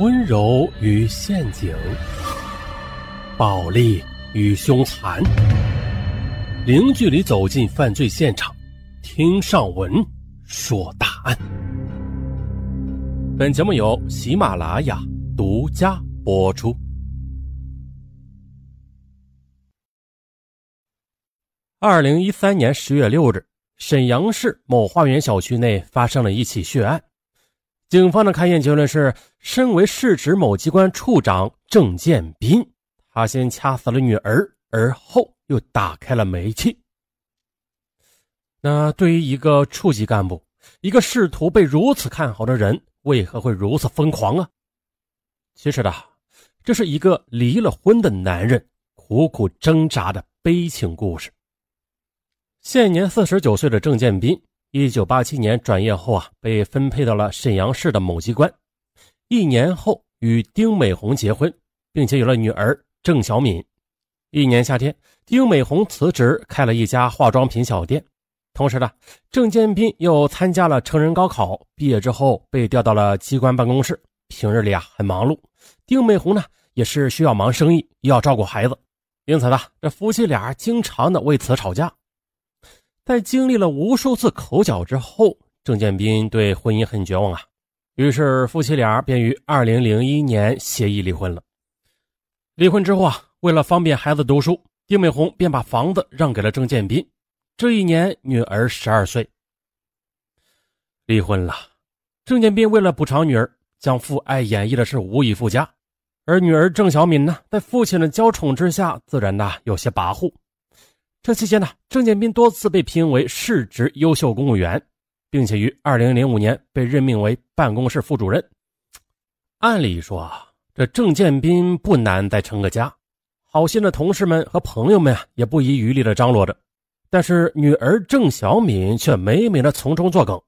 温柔与陷阱，暴力与凶残，零距离走进犯罪现场，听上文说大案。本节目由喜马拉雅独家播出。二零一三年十月六日，沈阳市某花园小区内发生了一起血案。警方的勘验结论是，身为市直某机关处长郑建斌，他先掐死了女儿，而后又打开了煤气。那对于一个处级干部，一个仕途被如此看好的人，为何会如此疯狂啊？其实呢，这是一个离了婚的男人苦苦挣扎的悲情故事。现年四十九岁的郑建斌。一九八七年转业后啊，被分配到了沈阳市的某机关。一年后与丁美红结婚，并且有了女儿郑小敏。一年夏天，丁美红辞职开了一家化妆品小店。同时呢，郑建斌又参加了成人高考，毕业之后被调到了机关办公室。平日里啊很忙碌，丁美红呢也是需要忙生意，要照顾孩子，因此呢，这夫妻俩经常的为此吵架。在经历了无数次口角之后，郑建斌对婚姻很绝望啊，于是夫妻俩便于二零零一年协议离婚了。离婚之后啊，为了方便孩子读书，丁美红便把房子让给了郑建斌。这一年，女儿十二岁。离婚了，郑建斌为了补偿女儿，将父爱演绎的是无以复加，而女儿郑小敏呢，在父亲的娇宠之下，自然的有些跋扈。这期间呢，郑建斌多次被评为市直优秀公务员，并且于二零零五年被任命为办公室副主任。按理说啊，这郑建斌不难再成个家，好心的同事们和朋友们啊，也不遗余力的张罗着。但是女儿郑小敏却每每的从中作梗，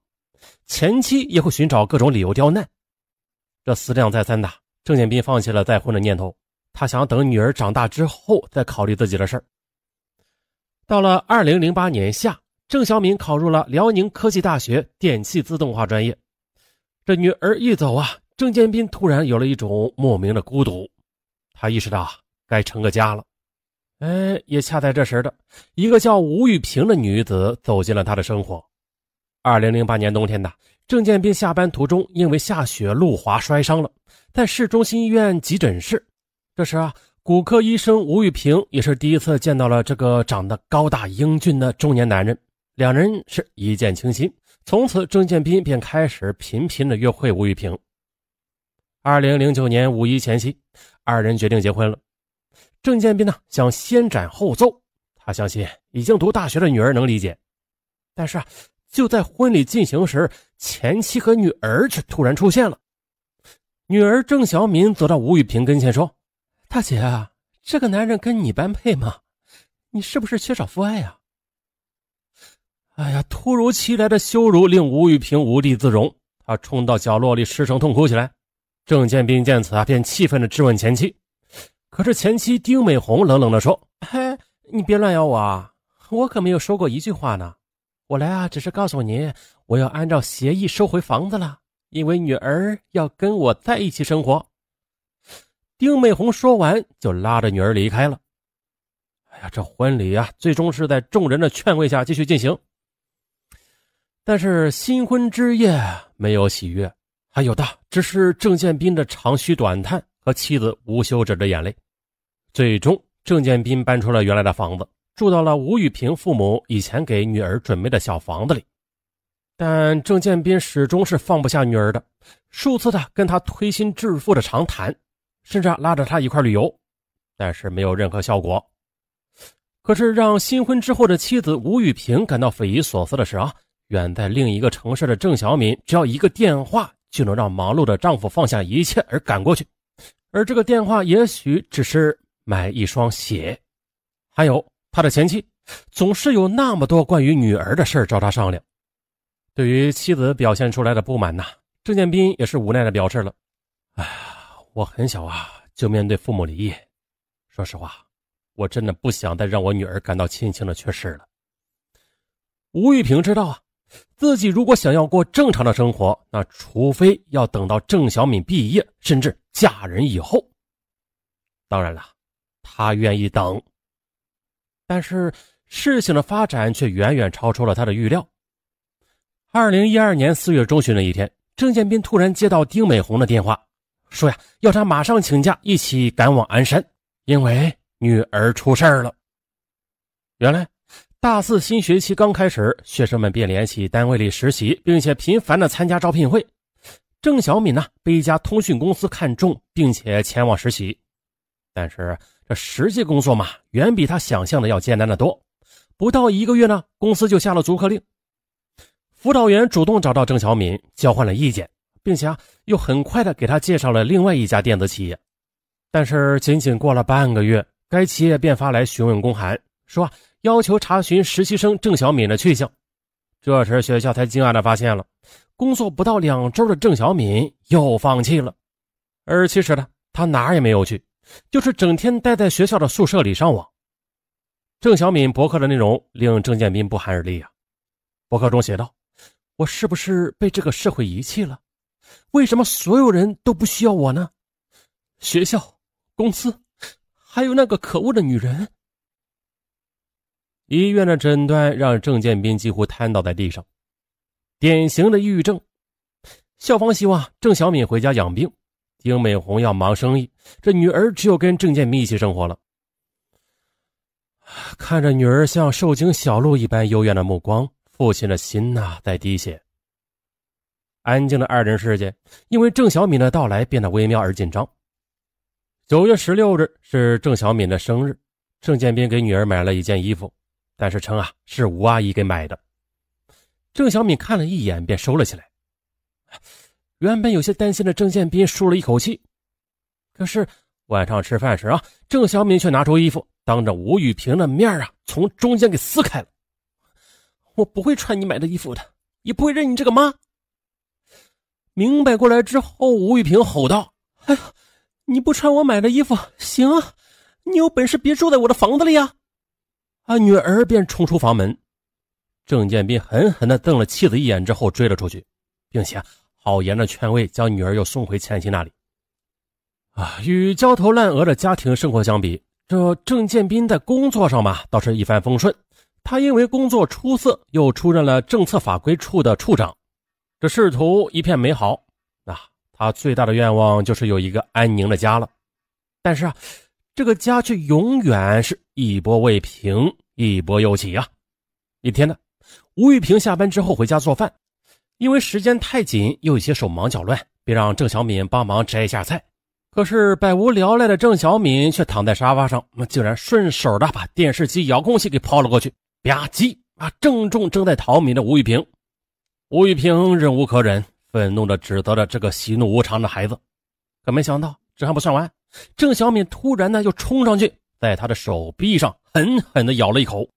前妻也会寻找各种理由刁难。这思量再三的，郑建斌放弃了再婚的念头，他想等女儿长大之后再考虑自己的事儿。到了二零零八年夏，郑小敏考入了辽宁科技大学电气自动化专业。这女儿一走啊，郑建斌突然有了一种莫名的孤独。他意识到该成个家了。哎，也恰在这时的一个叫吴玉萍的女子走进了他的生活。二零零八年冬天的，郑建斌下班途中因为下雪路滑摔伤了，在市中心医院急诊室。这时啊。骨科医生吴玉平也是第一次见到了这个长得高大英俊的中年男人，两人是一见倾心。从此，郑建斌便开始频频的约会吴玉平。二零零九年五一前夕，二人决定结婚了。郑建斌呢想先斩后奏，他相信已经读大学的女儿能理解。但是啊，就在婚礼进行时，前妻和女儿却突然出现了。女儿郑小敏走到吴玉平跟前说。大姐啊，这个男人跟你般配吗？你是不是缺少父爱啊？哎呀，突如其来的羞辱令吴玉平无地自容，他冲到角落里失声痛哭起来。郑建斌见此啊，便气愤的质问前妻。可是前妻丁美红冷冷的说：“嘿，你别乱咬我啊，我可没有说过一句话呢。我来啊，只是告诉你，我要按照协议收回房子了，因为女儿要跟我在一起生活。”丁美红说完，就拉着女儿离开了。哎呀，这婚礼啊，最终是在众人的劝慰下继续进行。但是新婚之夜没有喜悦，还有的只是郑建斌的长吁短叹和妻子无休止的眼泪。最终，郑建斌搬出了原来的房子，住到了吴玉平父母以前给女儿准备的小房子里。但郑建斌始终是放不下女儿的，数次的跟他推心置腹的长谈。甚至拉着他一块旅游，但是没有任何效果。可是让新婚之后的妻子吴玉萍感到匪夷所思的是啊，远在另一个城市的郑小敏，只要一个电话就能让忙碌的丈夫放下一切而赶过去，而这个电话也许只是买一双鞋。还有他的前妻，总是有那么多关于女儿的事找他商量。对于妻子表现出来的不满呐，郑建斌也是无奈的表示了：“哎。”我很小啊，就面对父母离异。说实话，我真的不想再让我女儿感到亲情的缺失了。吴玉萍知道啊，自己如果想要过正常的生活，那除非要等到郑小敏毕业，甚至嫁人以后。当然了，他愿意等。但是事情的发展却远远超出了他的预料。二零一二年四月中旬的一天，郑建斌突然接到丁美红的电话，说呀，要他马上请假，一起赶往鞍山，因为女儿出事儿了。原来。大四新学期刚开始，学生们便联系单位里实习，并且频繁的参加招聘会。郑小敏呢，被一家通讯公司看中，并且前往实习。但是这实际工作嘛，远比他想象的要艰难的多。不到一个月呢，公司就下了逐客令。辅导员主动找到郑小敏，交换了意见，并且啊，又很快的给他介绍了另外一家电子企业。但是仅仅过了半个月，该企业便发来询问公函，说。要求查询实习生郑小敏的去向，这时学校才惊讶的发现了，工作不到两周的郑小敏又放弃了。而其实呢，他哪儿也没有去，就是整天待在学校的宿舍里上网。郑小敏博客的内容令郑建斌不寒而栗啊。博客中写道：“我是不是被这个社会遗弃了？为什么所有人都不需要我呢？学校、公司，还有那个可恶的女人。”医院的诊断让郑建斌几乎瘫倒在地上，典型的抑郁症。校方希望郑小敏回家养病，丁美红要忙生意，这女儿只有跟郑建斌一起生活了。看着女儿像受惊小鹿一般幽怨的目光，父亲的心呐在滴血。安静的二人世界，因为郑小敏的到来变得微妙而紧张。九月十六日是郑小敏的生日，郑建斌给女儿买了一件衣服。但是称啊是吴阿姨给买的，郑小敏看了一眼便收了起来。原本有些担心的郑建斌舒了一口气，可是晚上吃饭时啊，郑小敏却拿出衣服，当着吴雨萍的面啊，从中间给撕开了。我不会穿你买的衣服的，也不会认你这个妈。明白过来之后，吴玉萍吼道：“哎呀，你不穿我买的衣服，行啊，你有本事别住在我的房子里呀！”啊！女儿便冲出房门，郑建斌狠狠地瞪了妻子一眼之后追了出去，并且好言的劝慰，将女儿又送回前妻那里。啊，与焦头烂额的家庭生活相比，这郑建斌在工作上嘛倒是一帆风顺。他因为工作出色，又出任了政策法规处的处长，这仕途一片美好。啊，他最大的愿望就是有一个安宁的家了。但是啊。这个家却永远是一波未平，一波又起啊！一天呢，吴玉萍下班之后回家做饭，因为时间太紧，又有些手忙脚乱，便让郑小敏帮忙摘一下菜。可是百无聊赖的郑小敏却躺在沙发上，竟然顺手的把电视机遥控器给抛了过去，吧唧啊，正中正在淘米的吴玉萍。吴玉萍忍无可忍，愤怒的指责着这个喜怒无常的孩子。可没想到，这还不算完。郑小敏突然呢，就冲上去，在他的手臂上狠狠地咬了一口。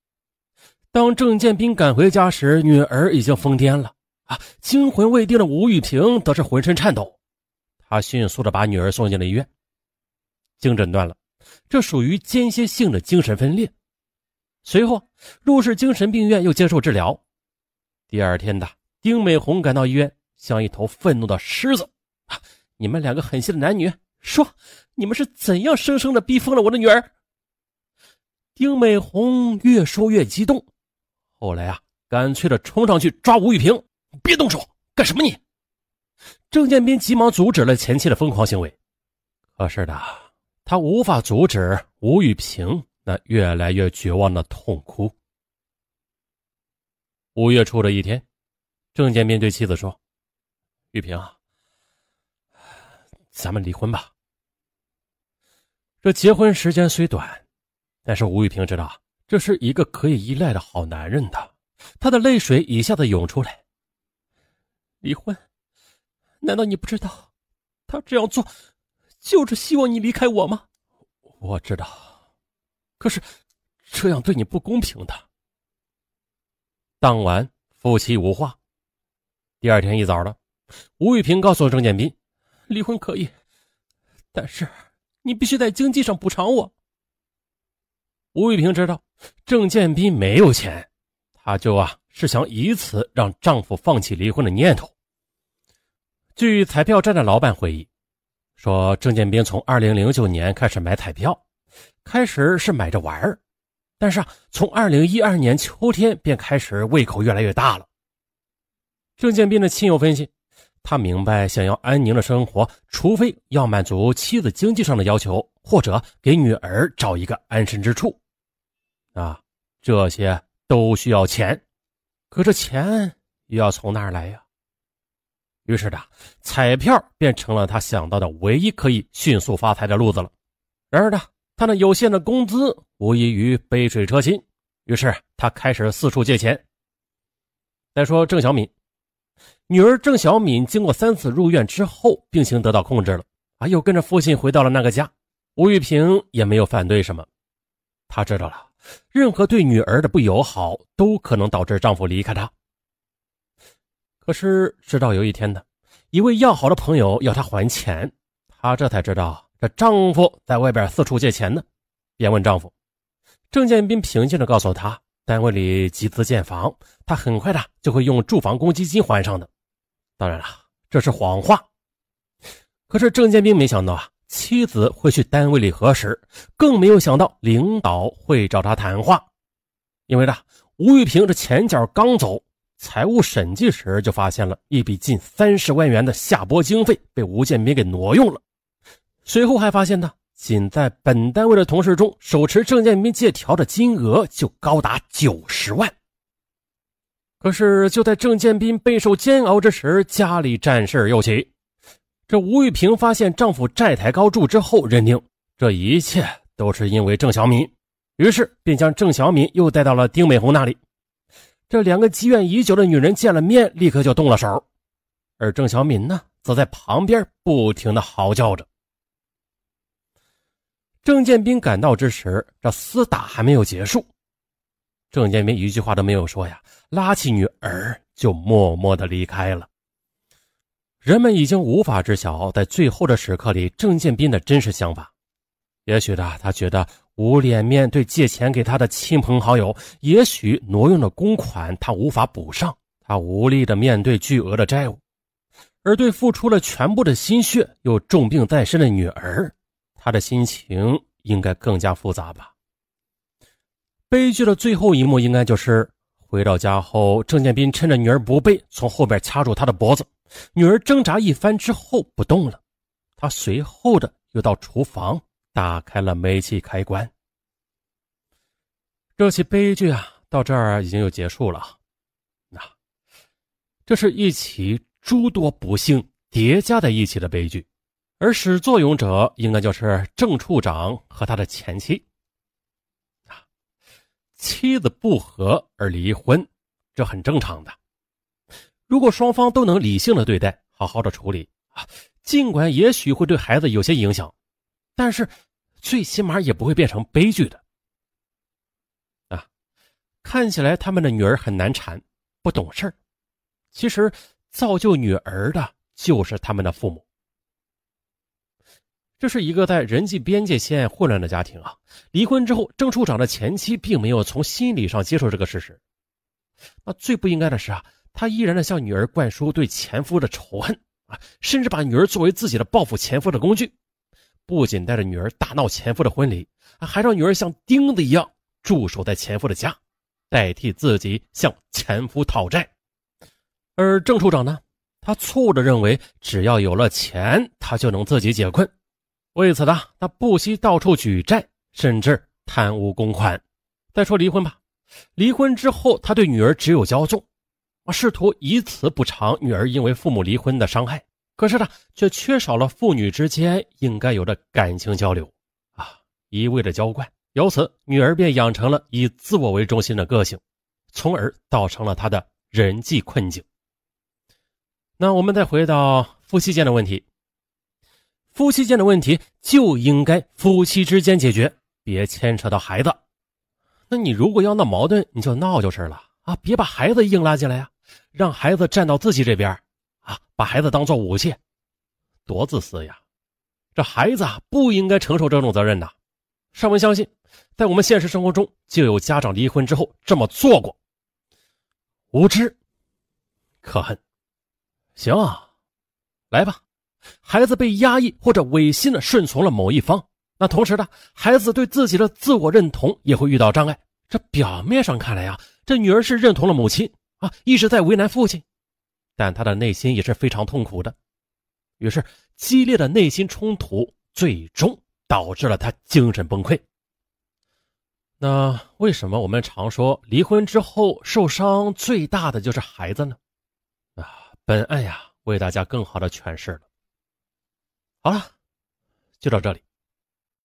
当郑建斌赶回家时，女儿已经疯癫了啊！惊魂未定的吴玉萍则是浑身颤抖。他迅速地把女儿送进了医院，经诊断了，这属于间歇性的精神分裂。随后入市精神病院又接受治疗。第二天的丁美红赶到医院，像一头愤怒的狮子！你们两个狠心的男女！说，你们是怎样生生的逼疯了我的女儿？丁美红越说越激动，后来啊，干脆的冲上去抓吴玉萍，别动手，干什么你？郑建斌急忙阻止了前妻的疯狂行为，可是的，他无法阻止吴玉萍那越来越绝望的痛哭。五月初的一天，郑建斌对妻子说：“玉萍。”咱们离婚吧。这结婚时间虽短，但是吴玉萍知道这是一个可以依赖的好男人的，她的泪水一下子涌出来。离婚？难道你不知道，他这样做就是希望你离开我吗？我知道，可是这样对你不公平的。当晚夫妻无话。第二天一早的，吴玉萍告诉郑建斌。离婚可以，但是你必须在经济上补偿我。吴玉萍知道郑建斌没有钱，他就啊是想以此让丈夫放弃离婚的念头。据彩票站的老板回忆说，郑建斌从2009年开始买彩票，开始是买着玩儿，但是啊，从2012年秋天便开始胃口越来越大了。郑建斌的亲友分析，他明白想要安宁的生活，除非要满足妻子经济上的要求，或者给女儿找一个安身之处，啊，这些都需要钱，可这钱又要从哪儿来呀？于是呢彩票便成了他想到的唯一可以迅速发财的路子了。然而呢，他那有限的工资无异于杯水车薪，于是他开始四处借钱。再说郑小敏。女儿郑小敏经过三次入院之后，病情得到控制了，啊，又跟着父亲回到了那个家。吴玉萍也没有反对什么，她知道了，任何对女儿的不友好都可能导致丈夫离开她。可是直到有一天呢，一位要好的朋友要她还钱，她这才知道这丈夫在外边四处借钱呢，便问丈夫。郑建斌平静地告诉她。单位里集资建房，他很快的就会用住房公积金还上的。当然了，这是谎话。可是郑建斌没想到啊，妻子会去单位里核实，更没有想到领导会找他谈话。因为呢，吴玉平这前脚刚走，财务审计时就发现了一笔近三十万元的下拨经费被吴建斌给挪用了。随后还发现呢。仅在本单位的同事中，手持郑建斌借条的金额就高达九十万。可是就在郑建斌备受煎熬之时，家里战事又起。这吴玉萍发现丈夫债台高筑之后，认定这一切都是因为郑小敏，于是便将郑小敏又带到了丁美红那里。这两个积怨已久的女人见了面，立刻就动了手，而郑小敏呢，则在旁边不停的嚎叫着。郑建斌赶到之时，这厮打还没有结束。郑建斌一句话都没有说呀，拉起女儿就默默的离开了。人们已经无法知晓在最后的时刻里郑建斌的真实想法。也许呢，他觉得无脸面对借钱给他的亲朋好友；也许挪用的公款他无法补上，他无力的面对巨额的债务，而对付出了全部的心血又重病在身的女儿。他的心情应该更加复杂吧。悲剧的最后一幕应该就是回到家后，郑建斌趁着女儿不备，从后边掐住她的脖子。女儿挣扎一番之后不动了，他随后的又到厨房打开了煤气开关。这起悲剧啊，到这儿已经又结束了。那这是一起诸多不幸叠加在一起的悲剧。而始作俑者应该就是郑处长和他的前妻。妻子不和而离婚，这很正常的。如果双方都能理性的对待，好好的处理啊，尽管也许会对孩子有些影响，但是最起码也不会变成悲剧的。啊，看起来他们的女儿很难缠，不懂事儿，其实造就女儿的就是他们的父母。这是一个在人际边界线混乱的家庭啊！离婚之后，郑处长的前妻并没有从心理上接受这个事实。那最不应该的是啊，他依然的向女儿灌输对前夫的仇恨啊，甚至把女儿作为自己的报复前夫的工具。不仅带着女儿大闹前夫的婚礼，还让女儿像钉子一样驻守在前夫的家，代替自己向前夫讨债。而郑处长呢，他错误的认为只要有了钱，他就能自己解困。为此呢，他不惜到处举债，甚至贪污公款。再说离婚吧，离婚之后，他对女儿只有骄纵，啊，试图以此补偿女儿因为父母离婚的伤害。可是呢，却缺少了父女之间应该有的感情交流，啊，一味的娇惯，由此女儿便养成了以自我为中心的个性，从而造成了她的人际困境。那我们再回到夫妻间的问题。夫妻间的问题就应该夫妻之间解决，别牵扯到孩子。那你如果要闹矛盾，你就闹就是了啊，别把孩子硬拉进来呀，让孩子站到自己这边啊，把孩子当做武器，多自私呀！这孩子啊不应该承受这种责任的。尚文相信，在我们现实生活中就有家长离婚之后这么做过。无知、可恨。行啊，来吧。孩子被压抑或者违心的顺从了某一方，那同时呢，孩子对自己的自我认同也会遇到障碍。这表面上看来呀，这女儿是认同了母亲啊，一直在为难父亲，但她的内心也是非常痛苦的。于是，激烈的内心冲突最终导致了她精神崩溃。那为什么我们常说离婚之后受伤最大的就是孩子呢？啊，本案呀，为大家更好的诠释了。好了，就到这里。